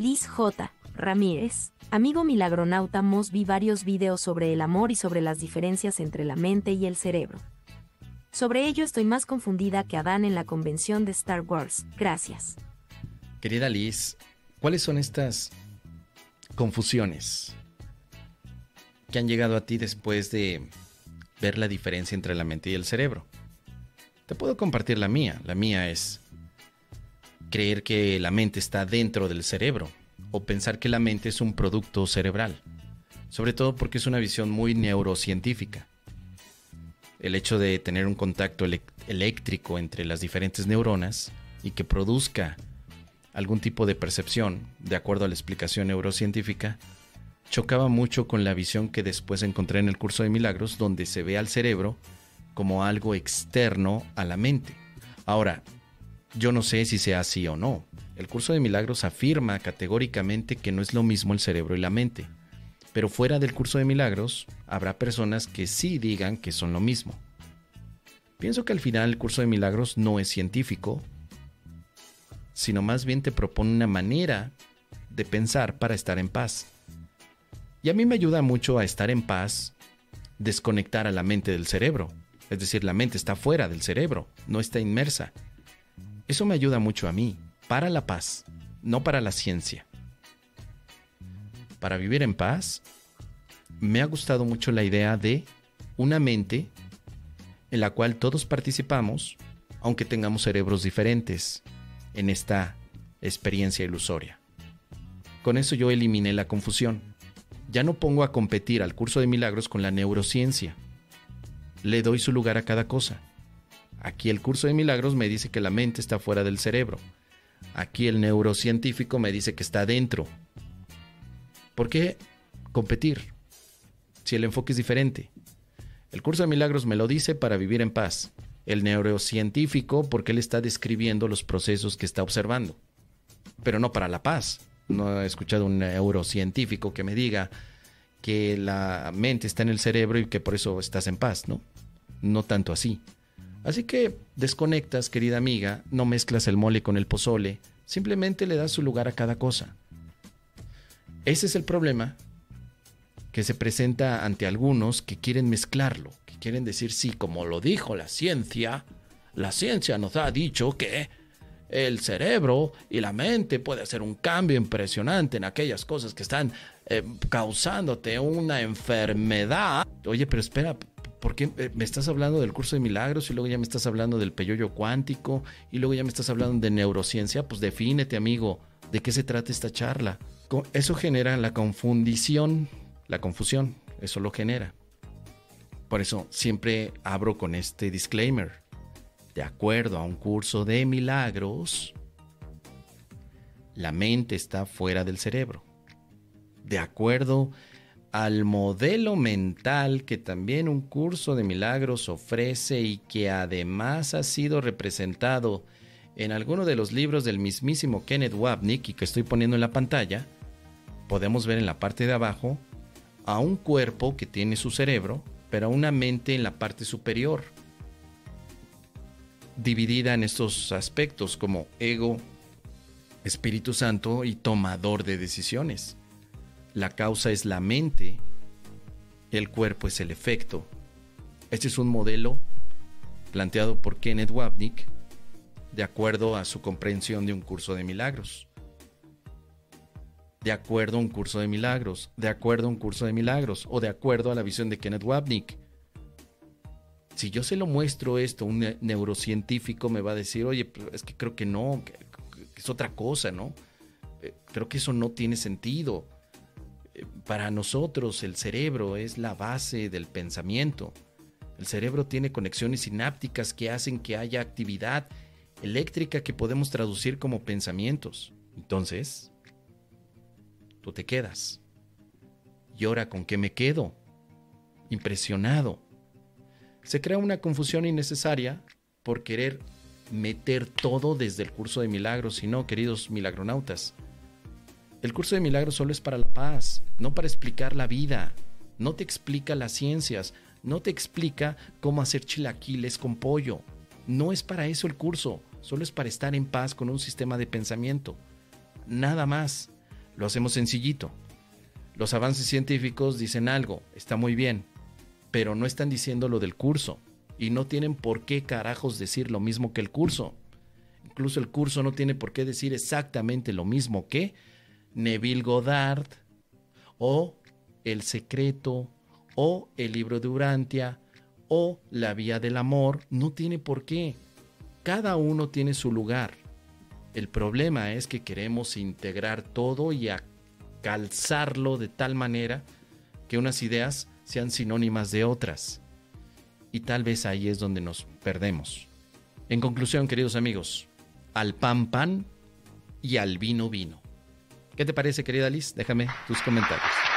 Liz J. Ramírez, amigo milagronauta Mos vi varios videos sobre el amor y sobre las diferencias entre la mente y el cerebro. Sobre ello estoy más confundida que Adán en la convención de Star Wars. Gracias. Querida Liz, ¿cuáles son estas confusiones que han llegado a ti después de ver la diferencia entre la mente y el cerebro? Te puedo compartir la mía. La mía es creer que la mente está dentro del cerebro o pensar que la mente es un producto cerebral, sobre todo porque es una visión muy neurocientífica. El hecho de tener un contacto eléctrico entre las diferentes neuronas y que produzca algún tipo de percepción, de acuerdo a la explicación neurocientífica, chocaba mucho con la visión que después encontré en el curso de milagros, donde se ve al cerebro como algo externo a la mente. Ahora, yo no sé si sea así o no. El curso de milagros afirma categóricamente que no es lo mismo el cerebro y la mente. Pero fuera del curso de milagros, habrá personas que sí digan que son lo mismo. Pienso que al final el curso de milagros no es científico, sino más bien te propone una manera de pensar para estar en paz. Y a mí me ayuda mucho a estar en paz, desconectar a la mente del cerebro. Es decir, la mente está fuera del cerebro, no está inmersa. Eso me ayuda mucho a mí, para la paz, no para la ciencia. Para vivir en paz, me ha gustado mucho la idea de una mente en la cual todos participamos, aunque tengamos cerebros diferentes en esta experiencia ilusoria. Con eso yo eliminé la confusión. Ya no pongo a competir al curso de milagros con la neurociencia. Le doy su lugar a cada cosa. Aquí el curso de milagros me dice que la mente está fuera del cerebro. Aquí el neurocientífico me dice que está dentro. ¿Por qué competir? Si el enfoque es diferente. El curso de milagros me lo dice para vivir en paz. El neurocientífico porque él está describiendo los procesos que está observando. Pero no para la paz. No he escuchado un neurocientífico que me diga que la mente está en el cerebro y que por eso estás en paz, ¿no? No tanto así. Así que desconectas, querida amiga, no mezclas el mole con el pozole, simplemente le das su lugar a cada cosa. Ese es el problema que se presenta ante algunos que quieren mezclarlo, que quieren decir, sí, como lo dijo la ciencia, la ciencia nos ha dicho que el cerebro y la mente puede hacer un cambio impresionante en aquellas cosas que están eh, causándote una enfermedad. Oye, pero espera, ¿por qué eh, me estás hablando del curso de milagros y luego ya me estás hablando del peyoyo cuántico y luego ya me estás hablando de neurociencia? Pues defínete, amigo, ¿de qué se trata esta charla? Eso genera la confundición, la confusión, eso lo genera. Por eso siempre abro con este disclaimer. De acuerdo a un curso de milagros, la mente está fuera del cerebro. De acuerdo al modelo mental que también un curso de milagros ofrece y que además ha sido representado en alguno de los libros del mismísimo Kenneth Wapnick y que estoy poniendo en la pantalla, podemos ver en la parte de abajo a un cuerpo que tiene su cerebro, pero a una mente en la parte superior, dividida en estos aspectos como ego, Espíritu Santo y tomador de decisiones. La causa es la mente, el cuerpo es el efecto. Este es un modelo planteado por Kenneth Wapnick de acuerdo a su comprensión de un curso de milagros. De acuerdo a un curso de milagros, de acuerdo a un curso de milagros o de acuerdo a la visión de Kenneth Wapnick. Si yo se lo muestro esto, un neurocientífico me va a decir, oye, es que creo que no, que, es otra cosa, ¿no? Eh, creo que eso no tiene sentido para nosotros el cerebro es la base del pensamiento. El cerebro tiene conexiones sinápticas que hacen que haya actividad eléctrica que podemos traducir como pensamientos. Entonces, tú te quedas. ¿Y ahora con qué me quedo? Impresionado. Se crea una confusión innecesaria por querer meter todo desde el curso de milagros y no, queridos milagronautas. El curso de milagros solo es para la paz, no para explicar la vida. No te explica las ciencias, no te explica cómo hacer chilaquiles con pollo. No es para eso el curso, solo es para estar en paz con un sistema de pensamiento. Nada más. Lo hacemos sencillito. Los avances científicos dicen algo, está muy bien, pero no están diciendo lo del curso. Y no tienen por qué carajos decir lo mismo que el curso. Incluso el curso no tiene por qué decir exactamente lo mismo que Neville Goddard o El Secreto o el libro de Urantia o la vía del amor. No tiene por qué. Cada uno tiene su lugar. El problema es que queremos integrar todo y calzarlo de tal manera que unas ideas sean sinónimas de otras. Y tal vez ahí es donde nos perdemos. En conclusión, queridos amigos, al pan pan y al vino vino. ¿Qué te parece, querida Liz? Déjame tus comentarios.